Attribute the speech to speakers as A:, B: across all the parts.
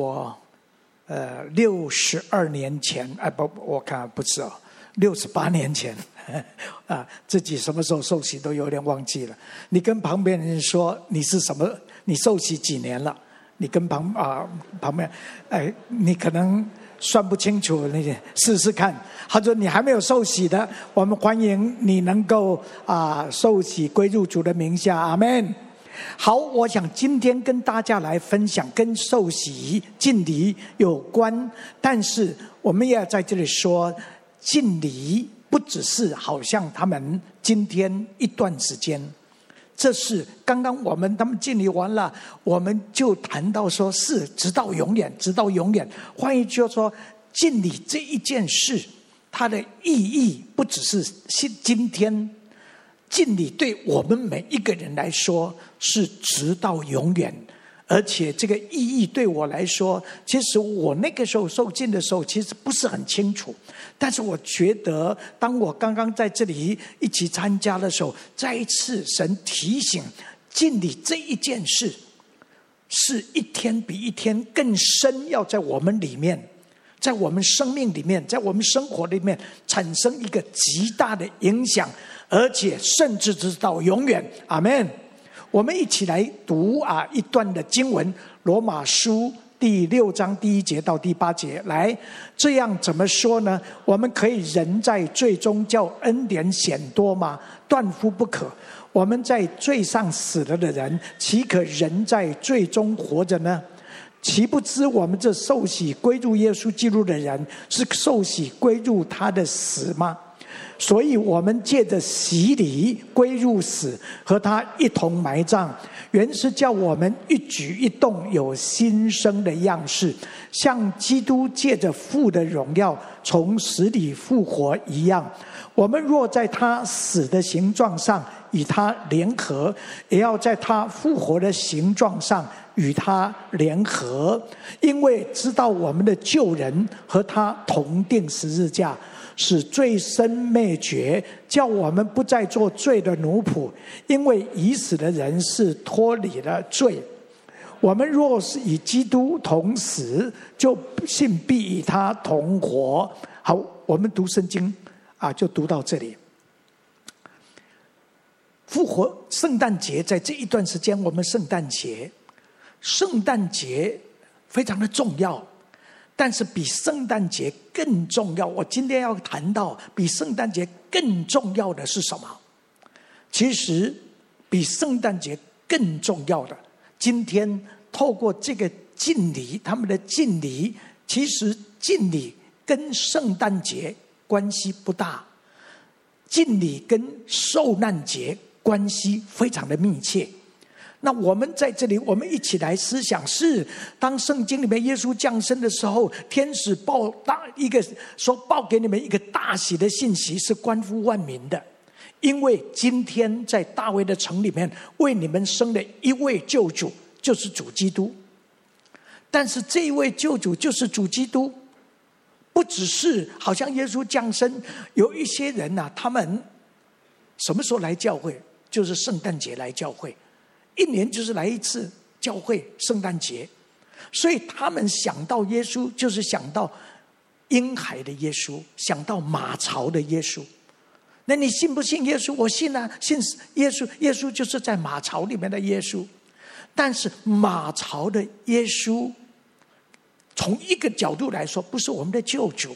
A: 我，呃，六十二年前，哎，不，我看不是哦，六十八年前，啊，自己什么时候受洗都有点忘记了。你跟旁边人说你是什么？你受洗几年了？你跟旁啊旁边，哎，你可能算不清楚，那些试试看。他说你还没有受洗的，我们欢迎你能够啊受洗归入主的名下，阿门。好，我想今天跟大家来分享跟受洗敬礼有关，但是我们也要在这里说，敬礼不只是好像他们今天一段时间，这是刚刚我们他们敬礼完了，我们就谈到说是直到永远，直到永远。换一句话说，敬礼这一件事，它的意义不只是今今天。敬礼对我们每一个人来说是直到永远，而且这个意义对我来说，其实我那个时候受敬的时候，其实不是很清楚。但是我觉得，当我刚刚在这里一起参加的时候，再一次神提醒敬礼这一件事，是一天比一天更深，要在我们里面，在我们生命里面，在我们生活里面产生一个极大的影响。而且甚至直到永远，阿门。我们一起来读啊一段的经文，《罗马书》第六章第一节到第八节。来，这样怎么说呢？我们可以人在罪中叫恩典显多吗？断乎不可。我们在罪上死了的人，岂可人在罪中活着呢？岂不知我们这受洗归入耶稣基督的人，是受洗归入他的死吗？所以，我们借着洗礼归入死，和他一同埋葬，原是叫我们一举一动有新生的样式，像基督借着父的荣耀从死里复活一样。我们若在他死的形状上与他联合，也要在他复活的形状上与他联合，因为知道我们的旧人和他同钉十字架。使罪身灭绝，叫我们不再做罪的奴仆，因为已死的人是脱离了罪。我们若是与基督同死，就信必与他同活。好，我们读圣经啊，就读到这里。复活圣诞节在这一段时间，我们圣诞节，圣诞节非常的重要。但是比圣诞节更重要，我今天要谈到比圣诞节更重要的是什么？其实比圣诞节更重要的，今天透过这个敬礼，他们的敬礼，其实敬礼跟圣诞节关系不大，敬礼跟受难节关系非常的密切。那我们在这里，我们一起来思想：是当圣经里面耶稣降生的时候，天使报大一个说报给你们一个大喜的信息，是关乎万民的。因为今天在大卫的城里面为你们生了一位救主，就是主基督。但是这一位救主就是主基督，不只是好像耶稣降生，有一些人呐、啊，他们什么时候来教会？就是圣诞节来教会。一年就是来一次教会圣诞节，所以他们想到耶稣，就是想到婴孩的耶稣，想到马槽的耶稣。那你信不信耶稣？我信啊，信耶稣。耶稣就是在马槽里面的耶稣。但是马槽的耶稣，从一个角度来说，不是我们的救主。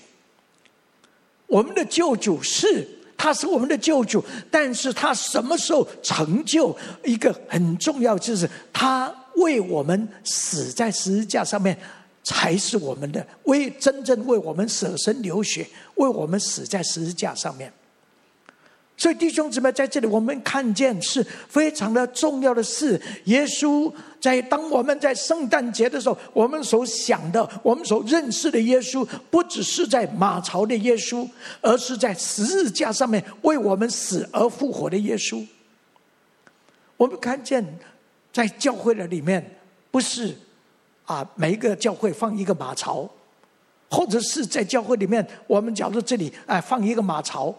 A: 我们的救主是。他是我们的救主，但是他什么时候成就一个很重要，就是他为我们死在十字架上面，才是我们的为真正为我们舍身流血，为我们死在十字架上面。所以弟兄姊妹，在这里我们看见是非常的重要的事。耶稣在当我们在圣诞节的时候，我们所想的、我们所认识的耶稣，不只是在马槽的耶稣，而是在十字架上面为我们死而复活的耶稣。我们看见在教会的里面，不是啊，每一个教会放一个马槽，或者是在教会里面，我们假如这里哎放一个马槽。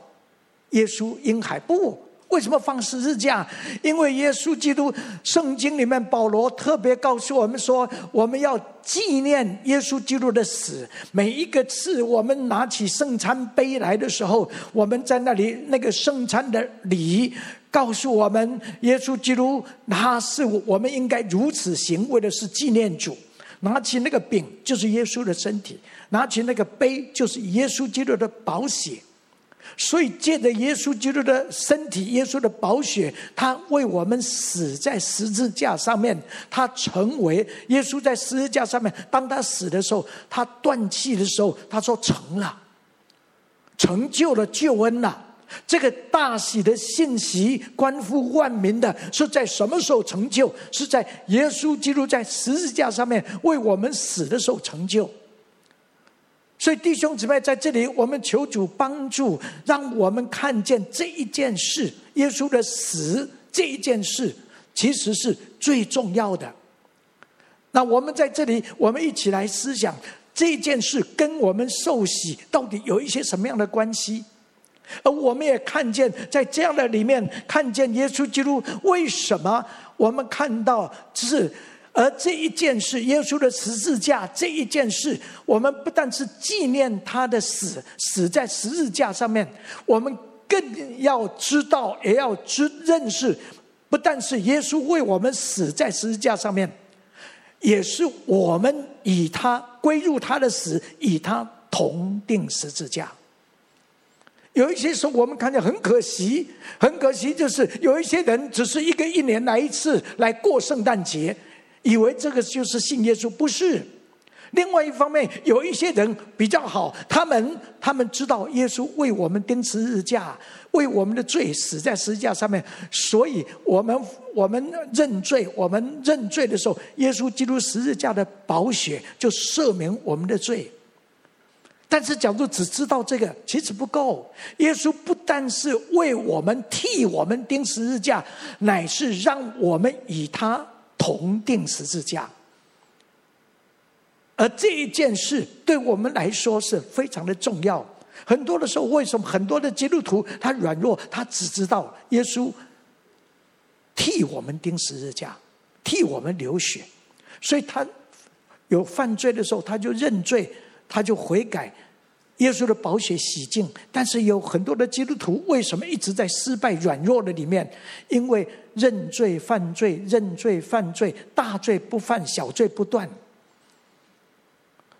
A: 耶稣婴孩不，为什么放十字架？因为耶稣基督，圣经里面保罗特别告诉我们说，我们要纪念耶稣基督的死。每一个次我们拿起圣餐杯来的时候，我们在那里那个圣餐的礼，告诉我们耶稣基督，他是我们应该如此行，为的是纪念主。拿起那个饼，就是耶稣的身体；拿起那个杯，就是耶稣基督的宝血。所以，借着耶稣基督的身体，耶稣的宝血，他为我们死在十字架上面。他成为耶稣在十字架上面。当他死的时候，他断气的时候，他说：“成了，成就了救恩了。”这个大喜的信息，关乎万民的，是在什么时候成就？是在耶稣基督在十字架上面为我们死的时候成就。所以弟兄姊妹在这里，我们求主帮助，让我们看见这一件事：耶稣的死这一件事，其实是最重要的。那我们在这里，我们一起来思想这件事跟我们受洗到底有一些什么样的关系？而我们也看见，在这样的里面，看见耶稣基督为什么我们看到是。而这一件事，耶稣的十字架这一件事，我们不但是纪念他的死，死在十字架上面，我们更要知道，也要知认识，不但是耶稣为我们死在十字架上面，也是我们以他归入他的死，以他同钉十字架。有一些时候，我们看见很可惜，很可惜，就是有一些人只是一个一年来一次来过圣诞节。以为这个就是信耶稣，不是。另外一方面，有一些人比较好，他们他们知道耶稣为我们钉十字架，为我们的罪死在十字架上面，所以我们我们认罪，我们认罪的时候，耶稣基督十字架的宝血就赦免我们的罪。但是，假如只知道这个，其实不够。耶稣不但是为我们替我们钉十字架，乃是让我们以他。同钉十字架，而这一件事对我们来说是非常的重要。很多的时候，为什么很多的基督徒他软弱？他只知道耶稣替我们钉十字架，替我们流血，所以他有犯罪的时候，他就认罪，他就悔改。耶稣的宝血洗净，但是有很多的基督徒为什么一直在失败软弱的里面？因为认罪犯罪，认罪犯罪，大罪不犯，小罪不断。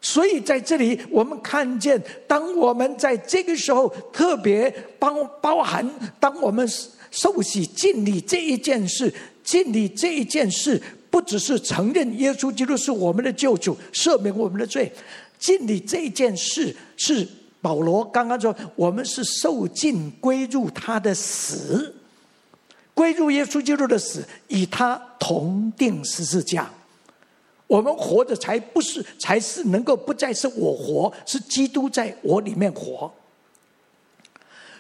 A: 所以在这里，我们看见，当我们在这个时候特别包包含，当我们受洗敬礼这一件事，敬礼这一件事，不只是承认耶稣基督是我们的救主，赦免我们的罪。敬礼这一件事是保罗刚刚说，我们是受尽归入他的死，归入耶稣基督的死，与他同钉十字架。我们活着才不是，才是能够不再是我活，是基督在我里面活。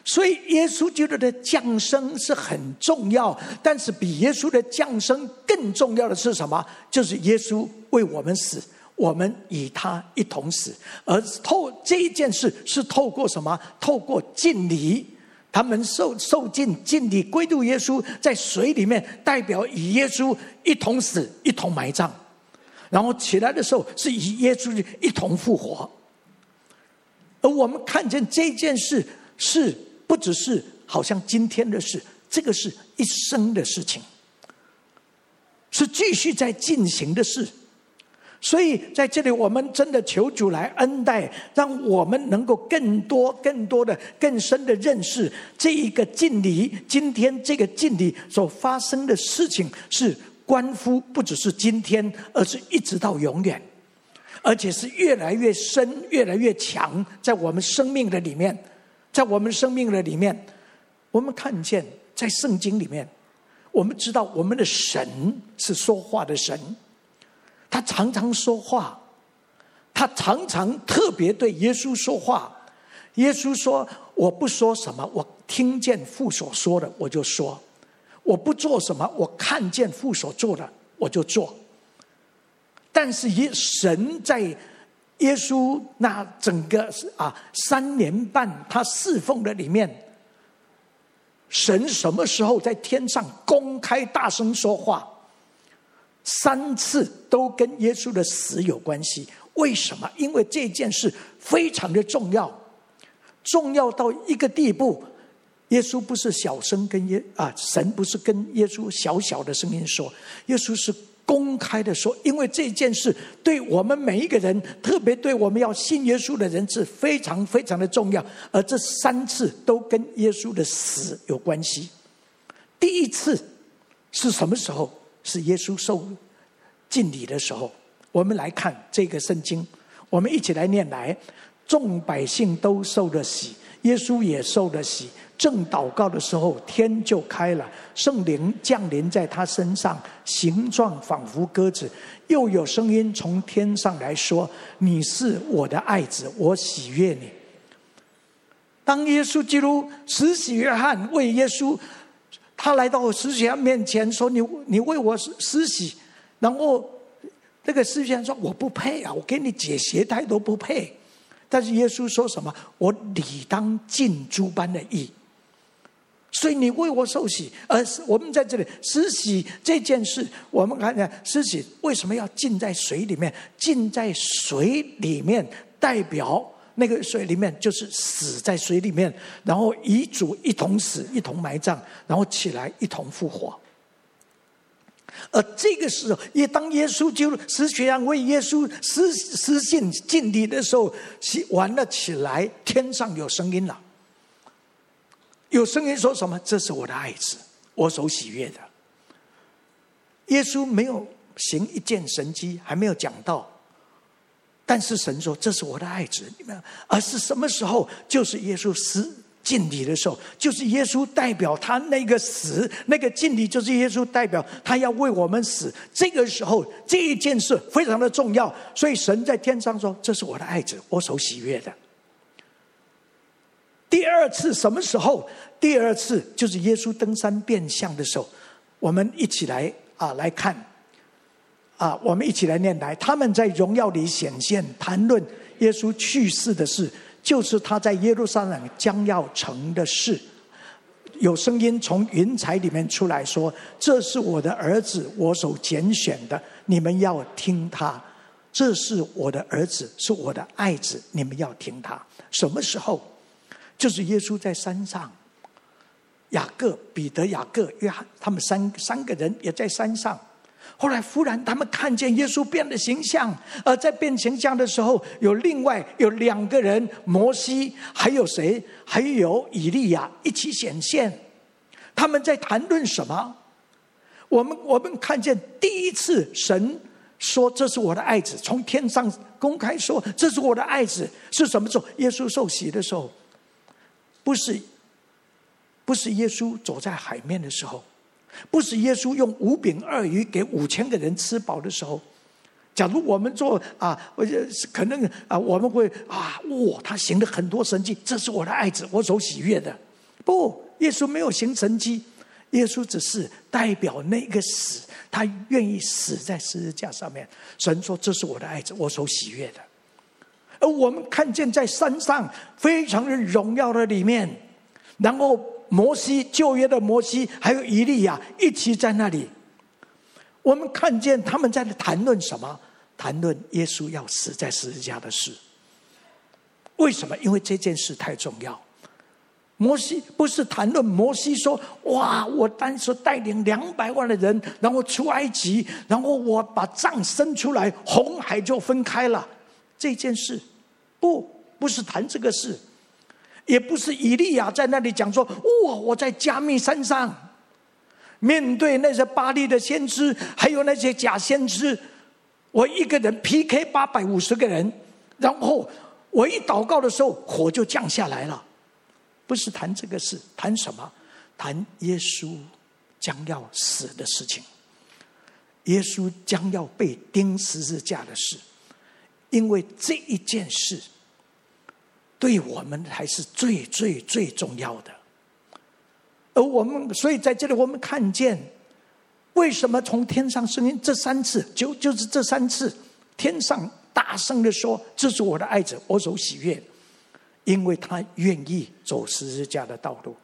A: 所以耶稣基督的降生是很重要，但是比耶稣的降生更重要的是什么？就是耶稣为我们死。我们与他一同死，而透这一件事是透过什么？透过敬礼，他们受受尽敬礼归入耶稣，在水里面代表与耶稣一同死，一同埋葬，然后起来的时候是与耶稣一同复活。而我们看见这件事是不只是好像今天的事，这个是一生的事情，是继续在进行的事。所以在这里，我们真的求主来恩待，让我们能够更多、更多的、更深的认识这一个敬礼。今天这个敬礼所发生的事情，是关乎不只是今天，而是一直到永远，而且是越来越深、越来越强，在我们生命的里面，在我们生命的里面，我们看见在圣经里面，我们知道我们的神是说话的神。他常常说话，他常常特别对耶稣说话。耶稣说：“我不说什么，我听见父所说的，我就说；我不做什么，我看见父所做的，我就做。”但是，耶神在耶稣那整个啊三年半他侍奉的里面，神什么时候在天上公开大声说话？三次都跟耶稣的死有关系。为什么？因为这件事非常的重要，重要到一个地步。耶稣不是小声跟耶啊，神不是跟耶稣小小的声音说，耶稣是公开的说，因为这件事对我们每一个人，特别对我们要信耶稣的人是非常非常的重要。而这三次都跟耶稣的死有关系。第一次是什么时候？是耶稣受敬礼的时候。我们来看这个圣经，我们一起来念来，众百姓都受了洗，耶稣也受了洗。正祷告的时候，天就开了，圣灵降临在他身上，形状仿佛鸽子。又有声音从天上来说：“你是我的爱子，我喜悦你。”当耶稣基督施洗约翰为耶稣，他来到施洗面前说：“你你为我施洗。”然后那个施洗说：“我不配啊，我给你解鞋带都不配。”但是耶稣说什么？“我理当尽诸般的义。”所以你为我受洗，而我们在这里施洗这件事，我们看看施洗为什么要浸在水里面？浸在水里面代表那个水里面就是死在水里面，然后遗主一同死，一同埋葬，然后起来一同复活。而这个时候，也当耶稣就施洗约翰为耶稣施施信敬礼的时候，起完了起来，天上有声音了。有声音说什么？这是我的爱子，我所喜悦的。耶稣没有行一件神迹，还没有讲到，但是神说这是我的爱子，你们，而是什么时候？就是耶稣死敬礼的时候，就是耶稣代表他那个死，那个敬礼，就是耶稣代表他要为我们死。这个时候，这一件事非常的重要，所以神在天上说：“这是我的爱子，我所喜悦的。”第二次什么时候？第二次就是耶稣登山变相的时候。我们一起来啊，来看啊，我们一起来念来。他们在荣耀里显现，谈论耶稣去世的事，就是他在耶路撒冷将要成的事。有声音从云彩里面出来说：“这是我的儿子，我所拣选的，你们要听他。这是我的儿子，是我的爱子，你们要听他。”什么时候？就是耶稣在山上，雅各、彼得、雅各、约翰，他们三三个人也在山上。后来忽然他们看见耶稣变了形象，而在变形象的时候，有另外有两个人，摩西还有谁？还有以利亚一起显现。他们在谈论什么？我们我们看见第一次神说：“这是我的爱子。”从天上公开说：“这是我的爱子。”是什么时候？耶稣受洗的时候。不是，不是耶稣走在海面的时候，不是耶稣用五饼二鱼给五千个人吃饱的时候。假如我们做啊，我可能啊，我们会啊，哇，他行了很多神迹，这是我的爱子，我所喜悦的。不，耶稣没有行神迹，耶稣只是代表那个死，他愿意死在十字架上面。神说：“这是我的爱子，我所喜悦的。”而我们看见在山上非常的荣耀的里面，然后摩西旧约的摩西还有以利亚一起在那里，我们看见他们在谈论什么？谈论耶稣要死在十字架的事。为什么？因为这件事太重要。摩西不是谈论摩西说：“哇，我当时带领两百万的人，然后出埃及，然后我把杖伸出来，红海就分开了。”这件事，不，不是谈这个事，也不是以利亚在那里讲说：“哇，我在加密山上，面对那些巴力的先知，还有那些假先知，我一个人 PK 八百五十个人，然后我一祷告的时候，火就降下来了。”不是谈这个事，谈什么？谈耶稣将要死的事情，耶稣将要被钉十字架的事。因为这一件事，对我们还是最最最重要的。而我们，所以在这里，我们看见，为什么从天上声音这三次，就就是这三次，天上大声的说：“这是我的爱子，我所喜悦。”因为他愿意走十字架的道路，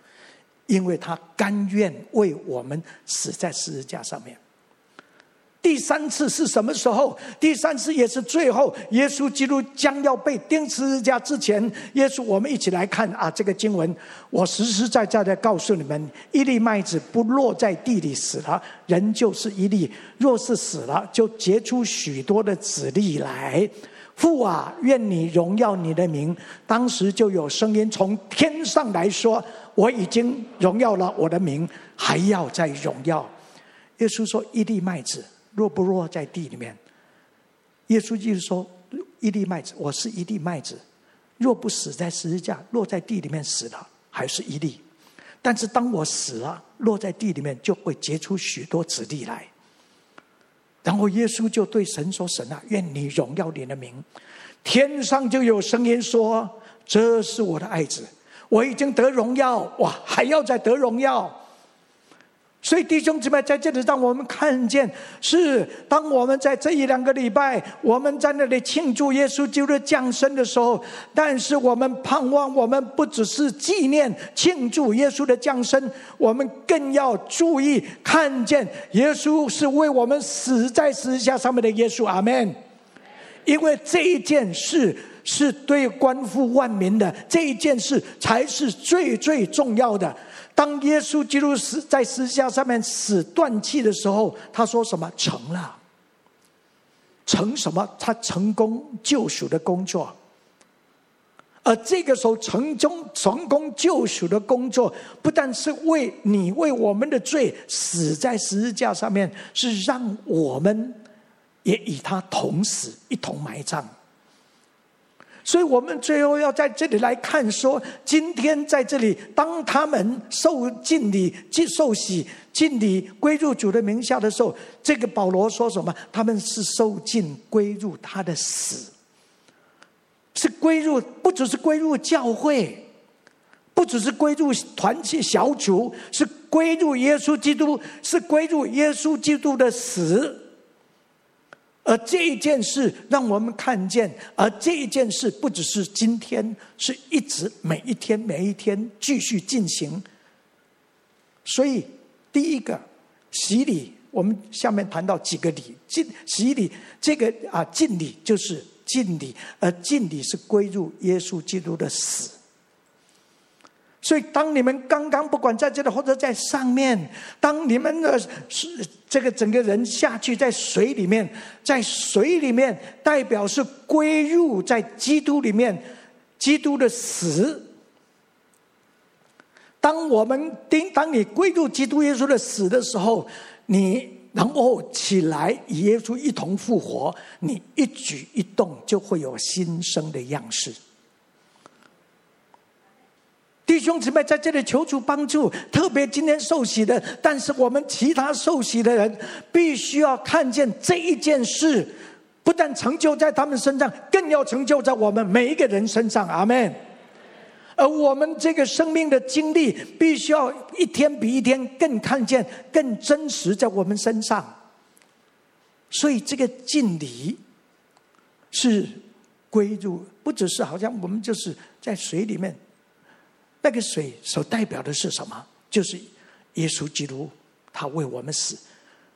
A: 因为他甘愿为我们死在十字架上面。第三次是什么时候？第三次也是最后，耶稣基督将要被钉十字架之前，耶稣，我们一起来看啊，这个经文，我实实在在的告诉你们：一粒麦子不落在地里死了，人就是一粒；若是死了，就结出许多的子粒来。父啊，愿你荣耀你的名。当时就有声音从天上来说：我已经荣耀了我的名，还要再荣耀。耶稣说：一粒麦子。若不落在地里面，耶稣就是说，一粒麦子，我是一粒麦子，若不死在十字架，落在地里面死了，还是一粒。但是当我死了，落在地里面，就会结出许多子粒来。然后耶稣就对神说：“神啊，愿你荣耀你的名。”天上就有声音说：“这是我的爱子，我已经得荣耀，哇，还要再得荣耀。”所以弟兄姊妹在这里，让我们看见，是当我们在这一两个礼拜，我们在那里庆祝耶稣基督降生的时候，但是我们盼望，我们不只是纪念庆祝耶稣的降生，我们更要注意看见耶稣是为我们死在十字架上面的耶稣。阿门。因为这一件事是对关乎万民的，这一件事才是最最重要的。当耶稣基督死在十字架上面死断气的时候，他说什么？成了。成什么？他成功救赎的工作。而这个时候成功成功救赎的工作，不但是为你为我们的罪死在十字架上面，是让我们也与他同死，一同埋葬。所以我们最后要在这里来看说，今天在这里，当他们受敬礼、接受洗、敬礼归入主的名下的时候，这个保罗说什么？他们是受浸归入他的死，是归入，不只是归入教会，不只是归入团契小组，是归入耶稣基督，是归入耶稣基督的死。而这一件事让我们看见，而这一件事不只是今天，是一直每一天每一天继续进行。所以，第一个洗礼，我们下面谈到几个礼，敬洗礼这个啊敬礼就是敬礼，而敬礼是归入耶稣基督的死。所以，当你们刚刚不管在这里或者在上面，当你们的这个整个人下去在水里面，在水里面代表是归入在基督里面，基督的死。当我们叮当你归入基督耶稣的死的时候，你然后起来与耶稣一同复活，你一举一动就会有新生的样式。弟兄姊妹在这里求主帮助，特别今天受洗的，但是我们其他受洗的人，必须要看见这一件事，不但成就在他们身上，更要成就在我们每一个人身上。阿门。而我们这个生命的经历，必须要一天比一天更看见、更真实在我们身上。所以这个敬礼是归入，不只是好像我们就是在水里面。那个水所代表的是什么？就是耶稣基督，他为我们死，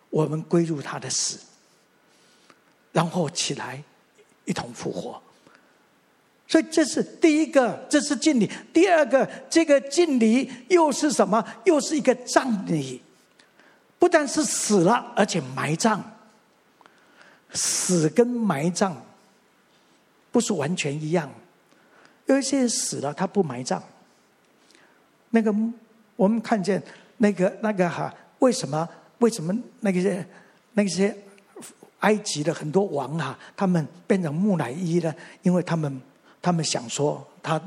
A: 我们归入他的死，然后起来一同复活。所以这是第一个，这是敬礼。第二个，这个敬礼又是什么？又是一个葬礼，不但是死了，而且埋葬。死跟埋葬不是完全一样，有一些死了，他不埋葬。那个，我们看见那个那个哈，为什么为什么那些那些埃及的很多王啊，他们变成木乃伊呢？因为他们他们想说，他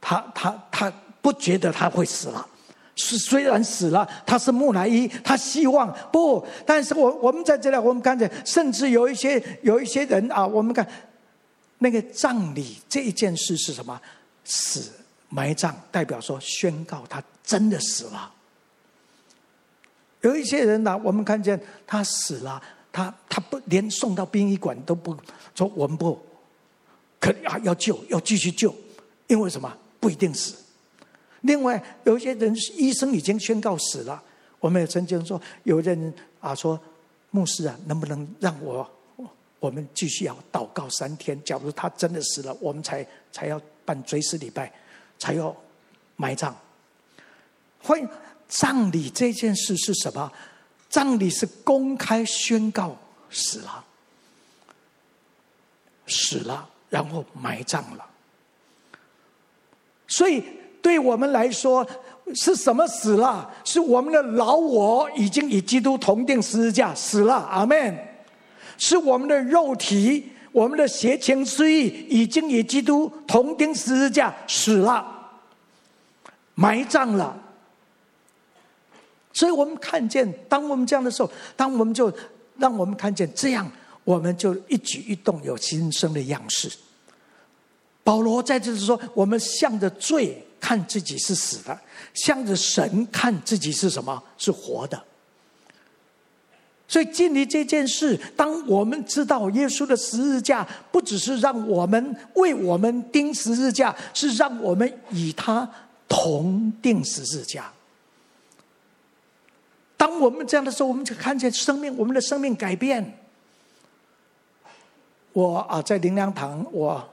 A: 他他他不觉得他会死了，是虽然死了，他是木乃伊，他希望不，但是我我们在这里，我们看见，甚至有一些有一些人啊，我们看那个葬礼这一件事是什么？死。埋葬代表说宣告他真的死了。有一些人呢，我们看见他死了，他他不连送到殡仪馆都不说我们不，可啊要救要继续救，因为什么不一定死。另外，有一些人医生已经宣告死了。我们也曾经说，有人啊说，牧师啊，能不能让我我们继续要祷告三天？假如他真的死了，我们才才要办追思礼拜，才要埋葬。会葬礼这件事是什么？葬礼是公开宣告死了，死了，然后埋葬了。所以。对我们来说，是什么死了？是我们的老我已经与基督同钉十字架死了。阿门。是我们的肉体，我们的邪情私欲已经与基督同钉十字架死了，埋葬了。所以我们看见，当我们这样的时候，当我们就让我们看见这样，我们就一举一动有新生的样式。保罗在这是说：“我们向着罪。”看自己是死的，向着神看自己是什么？是活的。所以，经历这件事，当我们知道耶稣的十字架不只是让我们为我们钉十字架，是让我们与他同钉十字架。当我们这样的时候，我们就看见生命，我们的生命改变。我啊，在灵粮堂，我。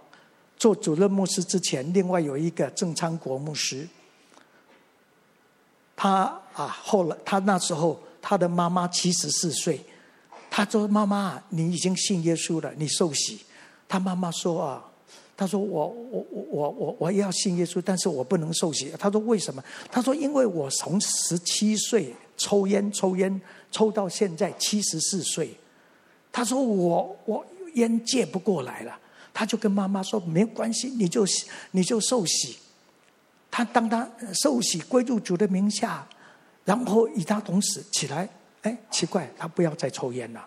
A: 做主任牧师之前，另外有一个郑昌国牧师，他啊，后来他那时候他的妈妈七十四岁，他说：“妈妈，你已经信耶稣了，你受洗。”他妈妈说：“啊，他说我我我我我我要信耶稣，但是我不能受洗。”他说：“为什么？”他说：“因为我从十七岁抽烟抽烟抽到现在七十四岁，他说我我烟戒不过来了。”他就跟妈妈说：“没关系，你就你就受洗。”他当他受洗归入主的名下，然后与他同时起来。哎，奇怪，他不要再抽烟了。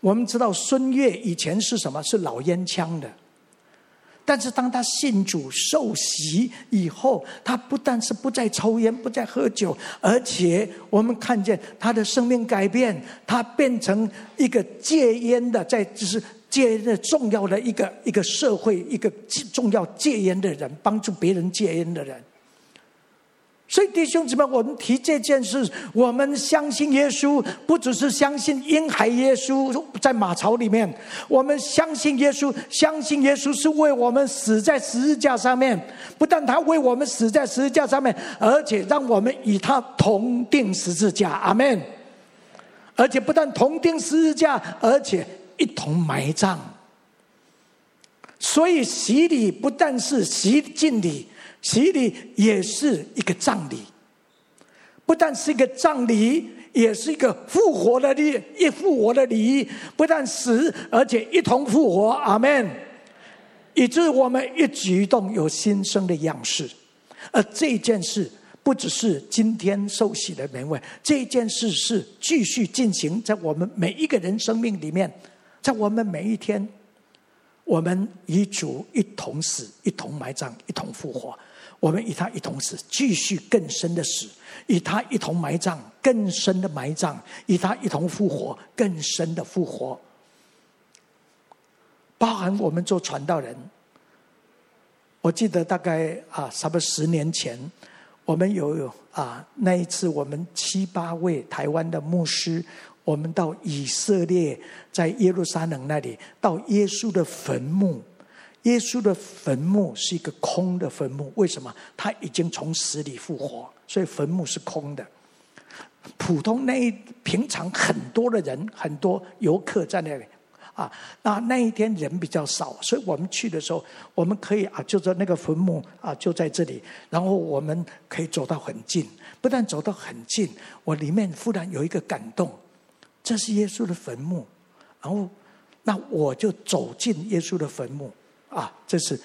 A: 我们知道孙悦以前是什么？是老烟枪的。但是当他信主受洗以后，他不但是不再抽烟，不再喝酒，而且我们看见他的生命改变，他变成一个戒烟的，在就是戒烟的重要的一个一个社会，一个重要戒烟的人，帮助别人戒烟的人。所以弟兄姊妹，我们提这件事，我们相信耶稣，不只是相信婴孩耶稣在马槽里面，我们相信耶稣，相信耶稣是为我们死在十字架上面。不但他为我们死在十字架上面，而且让我们与他同钉十字架。阿门。而且不但同钉十字架，而且一同埋葬。所以洗礼不但是洗净礼。洗礼也是一个葬礼，不但是一个葬礼，也是一个复活的礼，一复活的礼，不但死，而且一同复活。阿门。以致我们一举一动有新生的样式，而这件事不只是今天受洗的门卫，这件事是继续进行在我们每一个人生命里面，在我们每一天，我们与主一同死，一同埋葬，一同复活。我们与他一同死，继续更深的死；与他一同埋葬，更深的埋葬；与他一同复活，更深的复活。包含我们做传道人，我记得大概啊，差不多十年前，我们有有啊，那一次我们七八位台湾的牧师，我们到以色列，在耶路撒冷那里，到耶稣的坟墓。耶稣的坟墓是一个空的坟墓，为什么？他已经从死里复活，所以坟墓是空的。普通那一平常很多的人，很多游客在那里啊，那那一天人比较少，所以我们去的时候，我们可以啊，就在那个坟墓啊，就在这里，然后我们可以走到很近，不但走到很近，我里面忽然有一个感动，这是耶稣的坟墓，然后那我就走进耶稣的坟墓。啊，这是，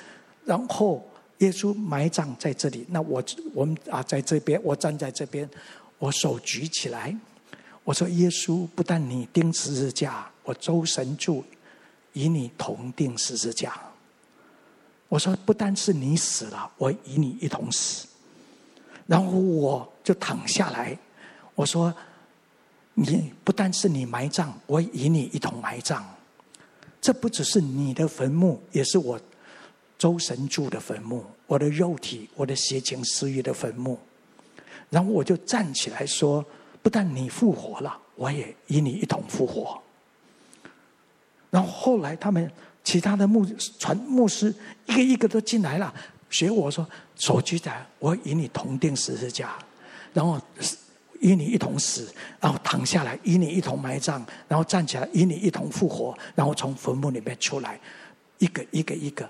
A: 然后耶稣埋葬在这里。那我我们啊，在这边，我站在这边，我手举起来，我说：“耶稣，不但你钉十字架，我周神助与你同钉十字架。”我说：“不但是你死了，我与你一同死。”然后我就躺下来，我说：“你不但是你埋葬，我与你一同埋葬。”这不只是你的坟墓，也是我周神柱的坟墓，我的肉体，我的邪情私欲的坟墓。然后我就站起来说：“不但你复活了，我也与你一同复活。”然后后来他们其他的牧传牧师一个一个都进来了，学我说：“手举起来，我与你同定十字架，然后与你一同死，然后躺下来与你一同埋葬，然后站起来与你一同复活，然后从坟墓里面出来，一个一个一个。”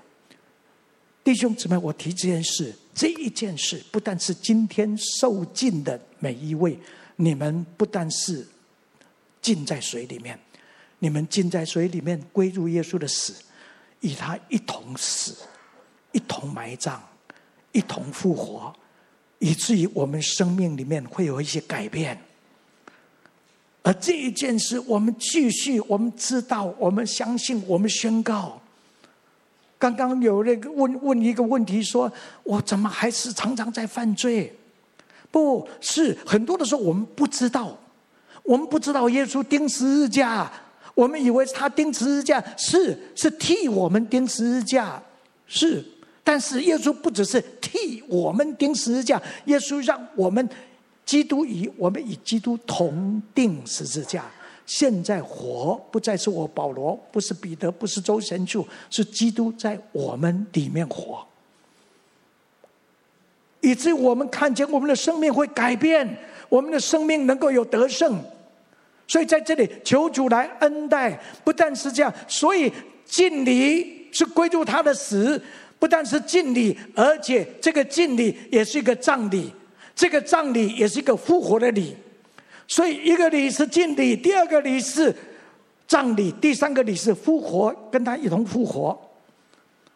A: 弟兄姊妹，我提这件事，这一件事不但是今天受浸的每一位，你们不但是浸在水里面，你们浸在水里面归入耶稣的死，与他一同死，一同埋葬，一同复活，以至于我们生命里面会有一些改变。而这一件事，我们继续，我们知道，我们相信，我们宣告。刚刚有那个问问一个问题说，说我怎么还是常常在犯罪？不是很多的时候，我们不知道，我们不知道耶稣钉十字架，我们以为他钉十字架是是替我们钉十字架，是，但是耶稣不只是替我们钉十字架，耶稣让我们基督与我们与基督同钉十字架。现在活不再是我保罗，不是彼得，不是周神助，是基督在我们里面活，以至于我们看见我们的生命会改变，我们的生命能够有得胜。所以在这里求主来恩待，不但是这样，所以敬礼是归入他的死，不但是敬礼，而且这个敬礼也是一个葬礼，这个葬礼也是一个复活的礼。所以，一个礼是敬礼，第二个礼是葬礼，第三个礼是复活，跟他一同复活。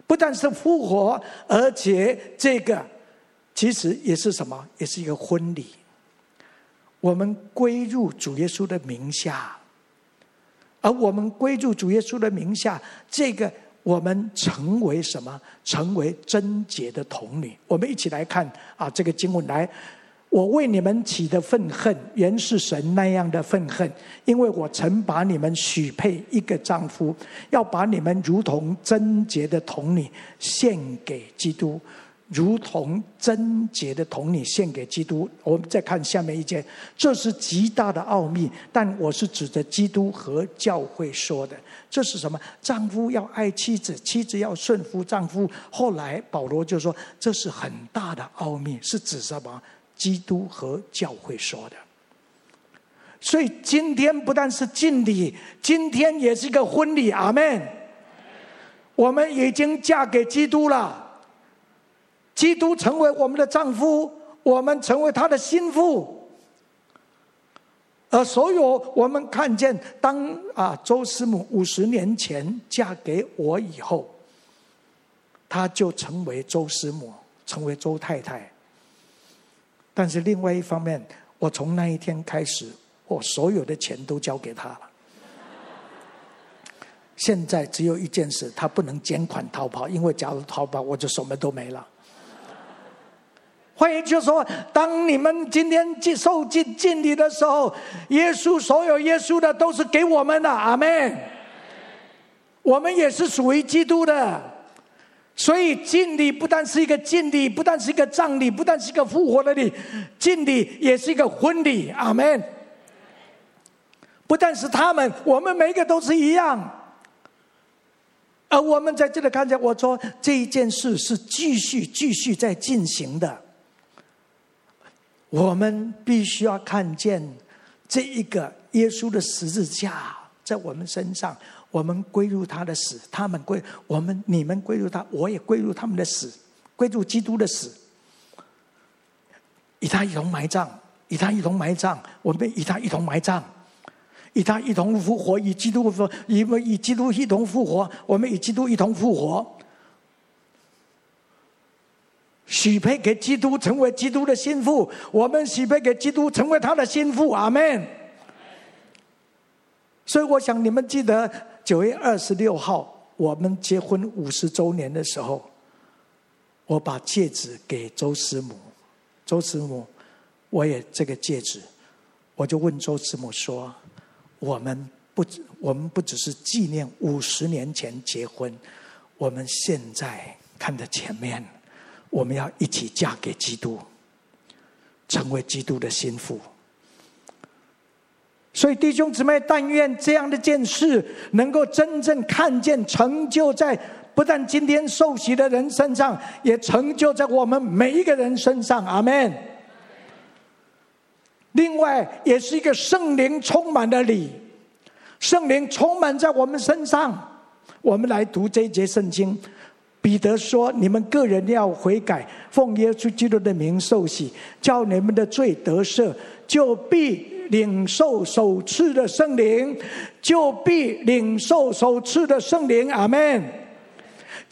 A: 不但是复活，而且这个其实也是什么？也是一个婚礼。我们归入主耶稣的名下，而我们归入主耶稣的名下，这个我们成为什么？成为贞洁的童女。我们一起来看啊，这个经文来。我为你们起的愤恨，原是神那样的愤恨，因为我曾把你们许配一个丈夫，要把你们如同贞洁的童女献给基督，如同贞洁的童女献给基督。我们再看下面一节，这是极大的奥秘，但我是指着基督和教会说的。这是什么？丈夫要爱妻子，妻子要顺服丈夫。后来保罗就说，这是很大的奥秘，是指什么？基督和教会说的，所以今天不但是敬礼，今天也是一个婚礼。阿门。我们已经嫁给基督了，基督成为我们的丈夫，我们成为他的心腹。而所有我们看见，当啊周师母五十年前嫁给我以后，她就成为周师母，成为周太太。但是另外一方面，我从那一天开始，我所有的钱都交给他了。现在只有一件事，他不能捐款逃跑，因为假如逃跑，我就什么都没了。会就，说当你们今天接受敬敬礼的时候，耶稣所有耶稣的都是给我们的，阿门。我们也是属于基督的。所以敬礼不但是一个敬礼，不但是一个葬礼，不但是一个复活的礼，敬礼也是一个婚礼。阿门。不但是他们，我们每一个都是一样。而我们在这里看见，我说这一件事是继续、继续在进行的。我们必须要看见这一个耶稣的十字架在我们身上。我们归入他的死，他们归我们，你们归入他，我也归入他们的死，归入基督的死，与他一同埋葬，与他一同埋葬，我们与他一同埋葬，与他一同复活，与基督复，与与基督一同复活，我们与基督一同复活，许配给基督，成为基督的心腹，我们许配给基督，成为他的心腹，阿门。所以，我想你们记得。九月二十六号，我们结婚五十周年的时候，我把戒指给周师母。周师母，我也这个戒指，我就问周师母说：“我们不，我们不只是纪念五十年前结婚，我们现在看着前面，我们要一起嫁给基督，成为基督的心腹。所以弟兄姊妹，但愿这样的件事能够真正看见成就在不但今天受洗的人身上，也成就在我们每一个人身上。阿门。另外，也是一个圣灵充满的礼，圣灵充满在我们身上。我们来读这一节圣经，彼得说：“你们个人要悔改，奉耶稣基督的名受洗，叫你们的罪得赦，就必。”领受首次的圣灵，就必领受首次的圣灵。阿门。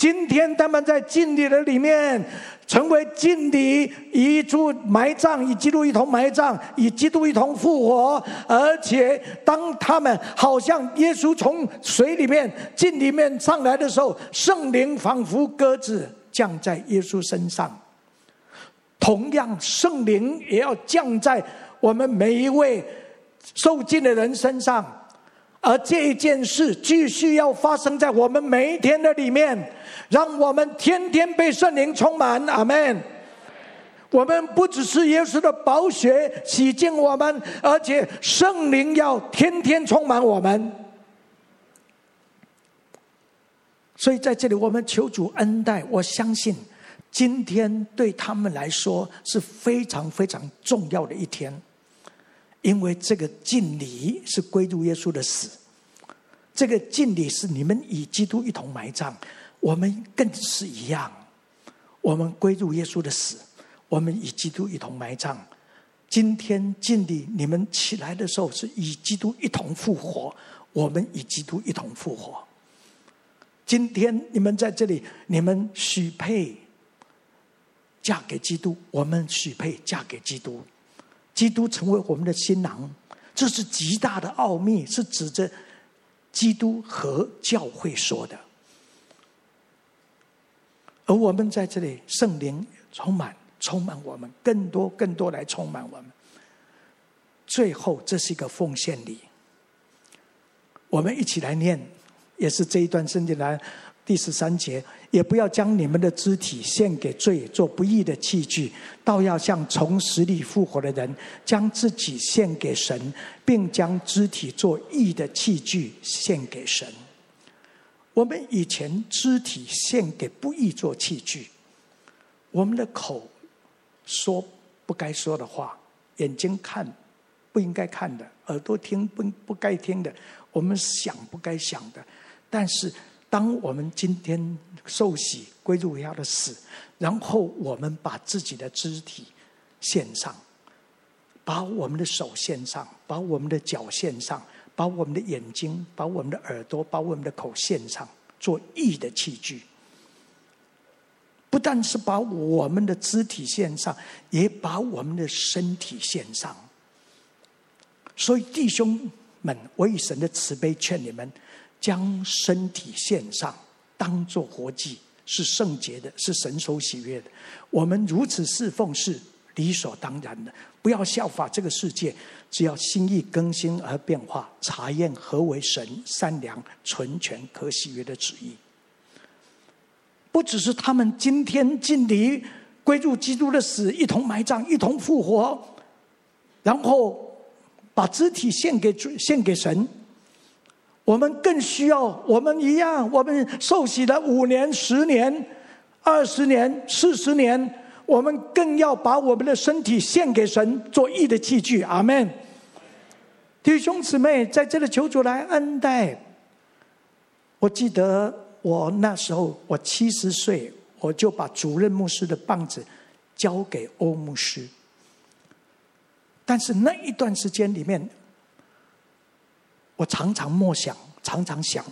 A: 今天他们在敬礼的里面，成为敬礼，与主埋葬，与基督一同埋葬，与基督一同复活。而且，当他们好像耶稣从水里面敬里面上来的时候，圣灵仿佛鸽子降在耶稣身上。同样，圣灵也要降在。我们每一位受浸的人身上，而这一件事继续要发生在我们每一天的里面，让我们天天被圣灵充满。阿门。我们不只是耶稣的宝血洗净我们，而且圣灵要天天充满我们。所以在这里，我们求主恩待。我相信，今天对他们来说是非常非常重要的一天。因为这个敬礼是归入耶稣的死，这个敬礼是你们与基督一同埋葬，我们更是一样，我们归入耶稣的死，我们与基督一同埋葬。今天敬礼，你们起来的时候是与基督一同复活，我们与基督一同复活。今天你们在这里，你们许配嫁给基督，我们许配嫁给基督。基督成为我们的新郎，这是极大的奥秘，是指着基督和教会说的。而我们在这里，圣灵充满，充满我们，更多更多来充满我们。最后，这是一个奉献礼，我们一起来念，也是这一段圣经来。第十三节，也不要将你们的肢体献给罪，做不义的器具，倒要像从死里复活的人，将自己献给神，并将肢体做义的器具献给神。我们以前肢体献给不义做器具，我们的口说不该说的话，眼睛看不应该看的，耳朵听不不该听的，我们想不该想的，但是。当我们今天受洗归入他的死，然后我们把自己的肢体献上，把我们的手献上，把我们的脚献上，把我们的眼睛、把我们的耳朵、把我们的口献上，做义的器具。不但是把我们的肢体献上，也把我们的身体献上。所以弟兄们，我以神的慈悲劝你们。将身体献上，当作活祭，是圣洁的，是神所喜悦的。我们如此侍奉是理所当然的。不要效法这个世界，只要心意更新而变化，查验何为神善良、纯全、可喜悦的旨意。不只是他们今天敬礼归入基督的死，一同埋葬，一同复活，然后把肢体献给献给神。我们更需要，我们一样，我们受洗了五年、十年、二十年、四十年，我们更要把我们的身体献给神，做义的器具。阿门。弟兄姊妹，在这里求主来恩待。我记得我那时候，我七十岁，我就把主任牧师的棒子交给欧牧师。但是那一段时间里面，我常常默想，常常想，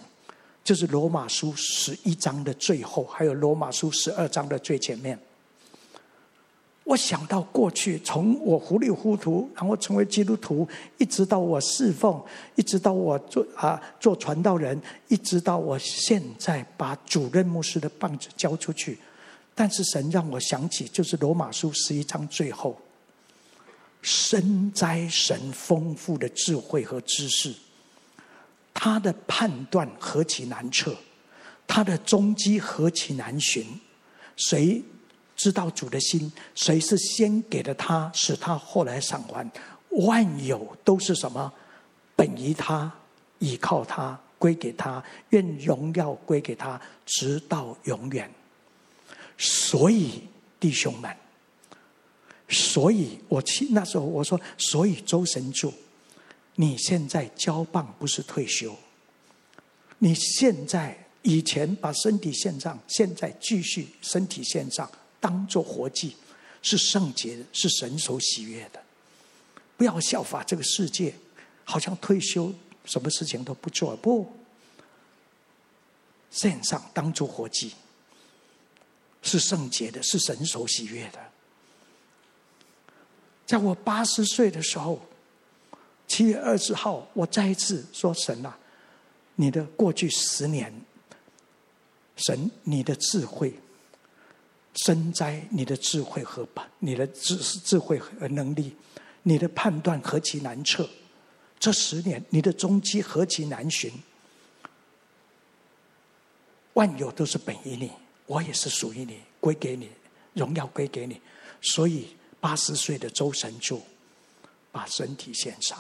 A: 就是罗马书十一章的最后，还有罗马书十二章的最前面。我想到过去，从我糊里糊涂，然后成为基督徒，一直到我侍奉，一直到我做啊做传道人，一直到我现在把主任牧师的棒子交出去。但是神让我想起，就是罗马书十一章最后，深哉神丰富的智慧和知识。他的判断何其难测，他的踪迹何其难寻，谁知道主的心？谁是先给了他，使他后来偿还？万有都是什么？本于他，倚靠他，归给他，愿荣耀归给他，直到永远。所以弟兄们，所以我去那时候我说，所以周神助，你现在交棒不是退休，你现在以前把身体献上，现在继续身体献上，当做活祭，是圣洁的，是神所喜悦的。不要效法这个世界，好像退休什么事情都不做，不，献上当做活祭。是圣洁的，是神所喜悦的。在我八十岁的时候，七月二十号，我再一次说：“神啊，你的过去十年，神你的智慧，深哉你的智慧和你的智智慧和能力，你的判断何其难测！这十年，你的踪迹何其难寻！万有都是本于你。”我也是属于你，归给你，荣耀归给你。所以八十岁的周神助，把身体献上，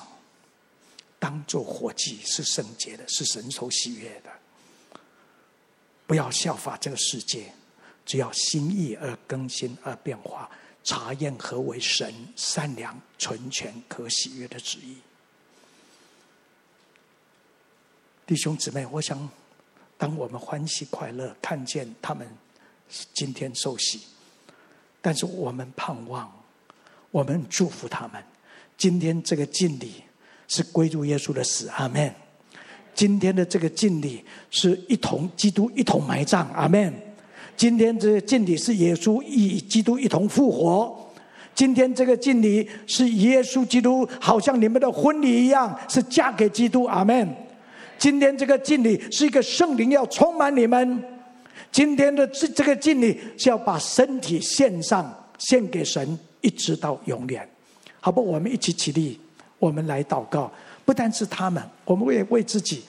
A: 当做活祭，是圣洁的，是神所喜悦的。不要效法这个世界，只要心意而更新而变化，查验何为神善良、纯全、可喜悦的旨意。弟兄姊妹，我想。当我们欢喜快乐，看见他们今天受洗，但是我们盼望，我们祝福他们。今天这个敬礼是归入耶稣的死，阿门。今天的这个敬礼是一同基督一同埋葬，阿门。今天这个敬礼是耶稣与基督一同复活。今天这个敬礼是耶稣基督，好像你们的婚礼一样，是嫁给基督，阿门。今天这个敬礼是一个圣灵要充满你们。今天的这这个敬礼是要把身体献上，献给神，一直到永远。好不？我们一起起立，我们来祷告。不单是他们，我们也为自己。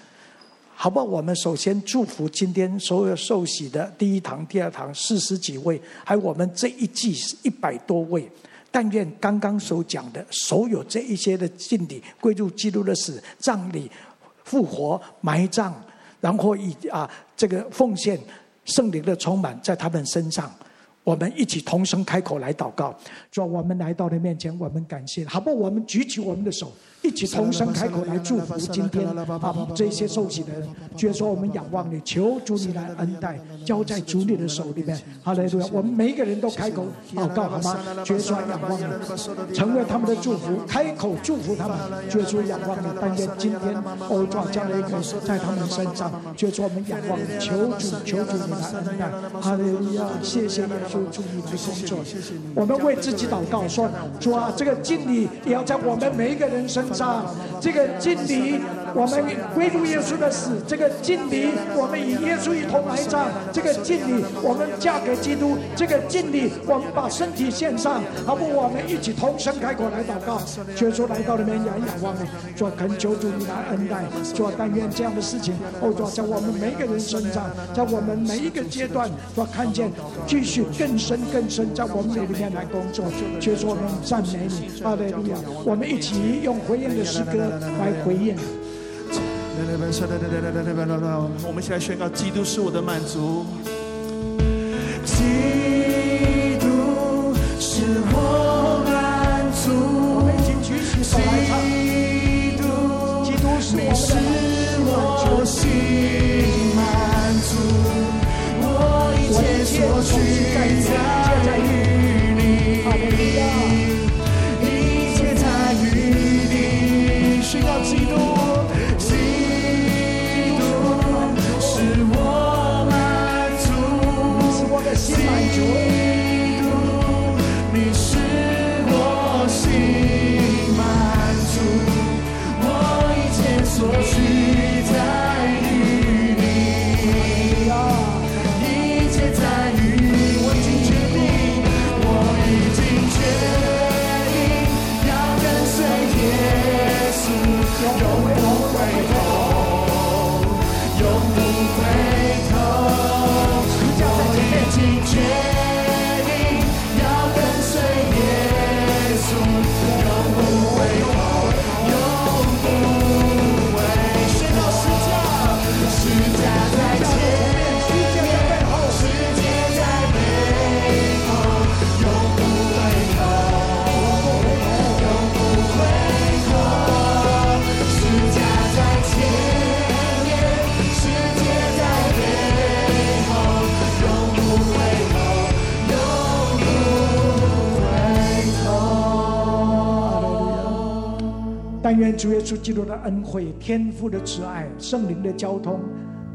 A: 好不好？我们首先祝福今天所有受洗的第一堂、第二堂四十几位，还有我们这一季一百多位。但愿刚刚所讲的所有这一些的敬礼归入基督的死、葬礼。复活、埋葬，然后以啊这个奉献圣灵的充满在他们身上，我们一起同声开口来祷告。主，我们来到你面前，我们感谢，好不？我们举起我们的手。一起同声开口来祝福今天啊这些受洗的人，就说我们仰望你，求主你来恩待，交在主你的手里面。哈利路亚！我们每一个人都开口祷告好吗？就说仰望你，成为他们的祝福，开口祝福他们，就说仰望你。但愿今天欧壮将来一个在他们身上，就说我们仰望你，求主求主你来恩待。哈利路亚！谢谢耶稣，祝你的工作。谢谢我们为自己祷告说，主啊，这个敬礼也要在我们每一个人身上。这个敬礼，我们归入耶稣的死；这个敬礼，我们与耶稣一同埋葬；这个敬礼，我们嫁给基督；这个敬礼，我们把身体献上。好不，我们一起同声开口来祷告，耶稣来到里面仰仰望你，说恳求主你来恩待，说但愿这样的事情，哦，主在我们每一个人身上，在我们每一个阶段，说看见继续更深更深，在我们里面来工作。耶稣，我们赞美你，哈利亚！我们一起用回。的诗歌来回应。
B: 我们现在宣告：基督是我的满足。
A: 愿主耶稣基督的恩惠、天父的慈爱、圣灵的交通，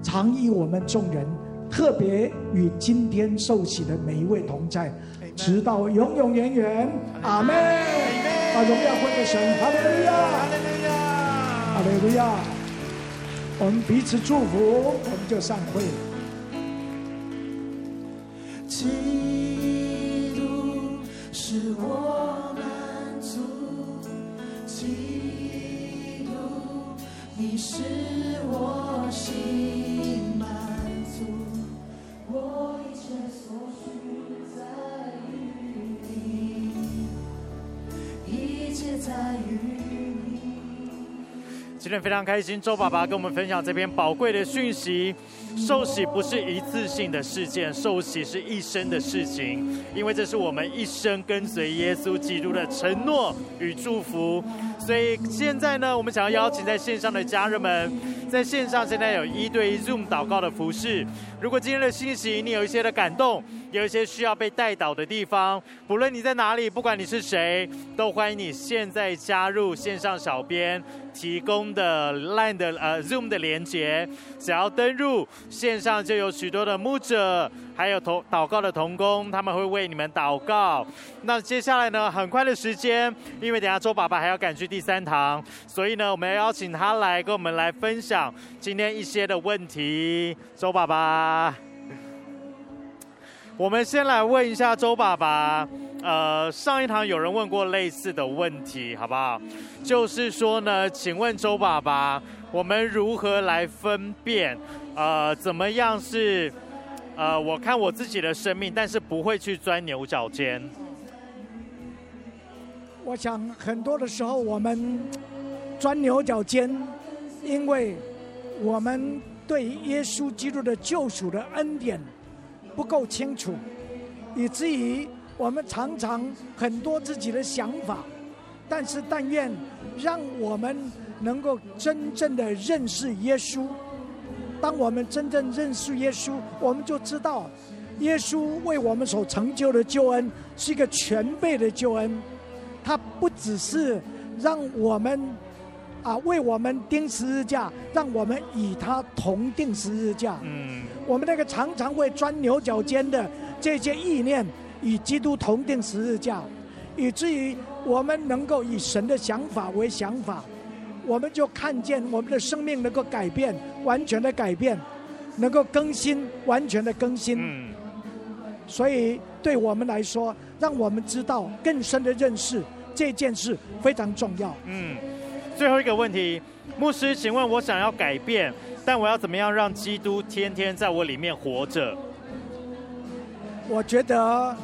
A: 常与我们众人，特别与今天受洗的每一位同在，直到永永远远。阿门。把荣耀归给神。哈利路亚，哈利路亚，哈利路亚。我们彼此祝福，我们就散会。
C: 基督是我你是我心满足，我一切所需在于你，一切在于你。
D: 今天非常开心，周爸爸跟我们分享这篇宝贵的讯息。受洗不是一次性的事件，受洗是一生的事情，因为这是我们一生跟随耶稣基督的承诺与祝福。所以现在呢，我们想要邀请在线上的家人们，在线上现在有一对一 Zoom 祷告的服饰。如果今天的信息你有一些的感动，有一些需要被带导的地方，不论你在哪里，不管你是谁，都欢迎你现在加入线上小编提供的 Line 的呃 Zoom 的连接，只要登入。线上就有许多的牧者，还有同祷告的同工，他们会为你们祷告。那接下来呢，很快的时间，因为等下周爸爸还要赶去第三堂，所以呢，我们要邀请他来跟我们来分享今天一些的问题。周爸爸，我们先来问一下周爸爸，呃，上一堂有人问过类似的问题，好不好？就是说呢，请问周爸爸，我们如何来分辨？呃，怎么样是，呃，我看我自己的生命，但是不会去钻牛角尖。
A: 我想很多的时候我们钻牛角尖，因为我们对耶稣基督的救赎的恩典不够清楚，以至于我们常常很多自己的想法。但是但愿让我们能够真正的认识耶稣。当我们真正认识耶稣，我们就知道，耶稣为我们所成就的救恩是一个全备的救恩。他不只是让我们啊为我们钉十字架，让我们与他同钉十字架。嗯，我们那个常常会钻牛角尖的这些意念，与基督同钉十字架，以至于我们能够以神的想法为想法。我们就看见我们的生命能够改变，完全的改变，能够更新，完全的更新。嗯。所以对我们来说，让我们知道更深的认识这件事非常重要。
D: 嗯。最后一个问题，牧师，请问我想要改变，但我要怎么样让基督天天在我里面活着？
A: 我觉得，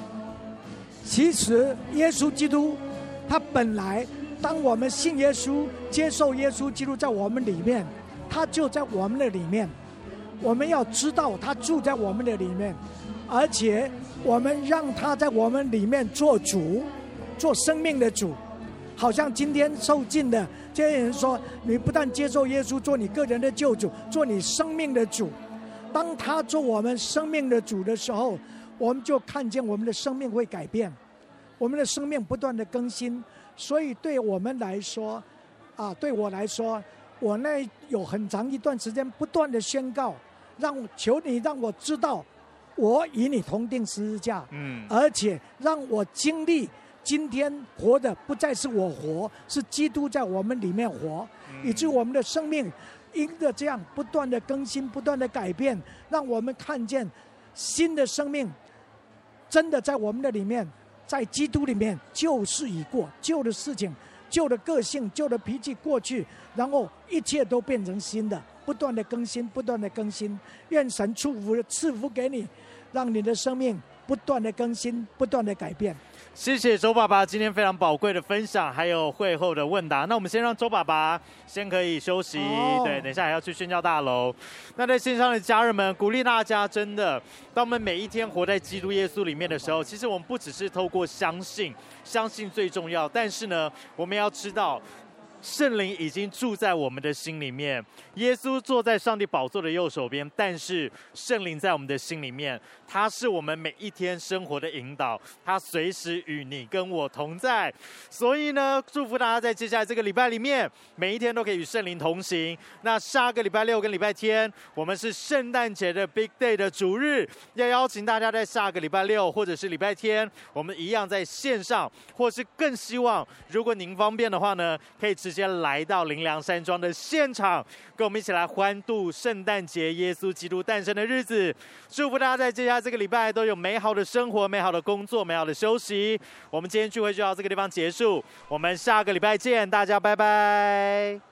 A: 其实耶稣基督他本来。当我们信耶稣、接受耶稣基督在我们里面，他就在我们的里面。我们要知道他住在我们的里面，而且我们让他在我们里面做主，做生命的主。好像今天受尽的这些人说：“你不但接受耶稣做你个人的救主，做你生命的主。当他做我们生命的主的时候，我们就看见我们的生命会改变，我们的生命不断的更新。”所以对我们来说，啊，对我来说，我那有很长一段时间不断的宣告，让求你让我知道，我与你同定十字架，嗯，而且让我经历今天活的不再是我活，是基督在我们里面活，以致我们的生命因着这样不断的更新、不断的改变，让我们看见新的生命真的在我们的里面。在基督里面，旧事已过，旧的事情、旧的个性、旧的脾气过去，然后一切都变成新的，不断的更新，不断的更新。愿神祝福赐福给你，让你的生命不断的更新，不断的改变。
D: 谢谢周爸爸今天非常宝贵的分享，还有会后的问答。那我们先让周爸爸先可以休息，oh. 对，等一下还要去宣教大楼。那在线上的家人们，鼓励大家，真的，当我们每一天活在基督耶稣里面的时候，其实我们不只是透过相信，相信最重要，但是呢，我们要知道。圣灵已经住在我们的心里面，耶稣坐在上帝宝座的右手边，但是圣灵在我们的心里面，他是我们每一天生活的引导，他随时与你跟我同在。所以呢，祝福大家在接下来这个礼拜里面，每一天都可以与圣灵同行。那下个礼拜六跟礼拜天，我们是圣诞节的 Big Day 的主日，要邀请大家在下个礼拜六或者是礼拜天，我们一样在线上，或是更希望，如果您方便的话呢，可以直直接来到林良山庄的现场，跟我们一起来欢度圣诞节，耶稣基督诞生的日子。祝福大家在接下来这个礼拜都有美好的生活、美好的工作、美好的休息。我们今天聚会就到这个地方结束，我们下个礼拜见，大家拜拜。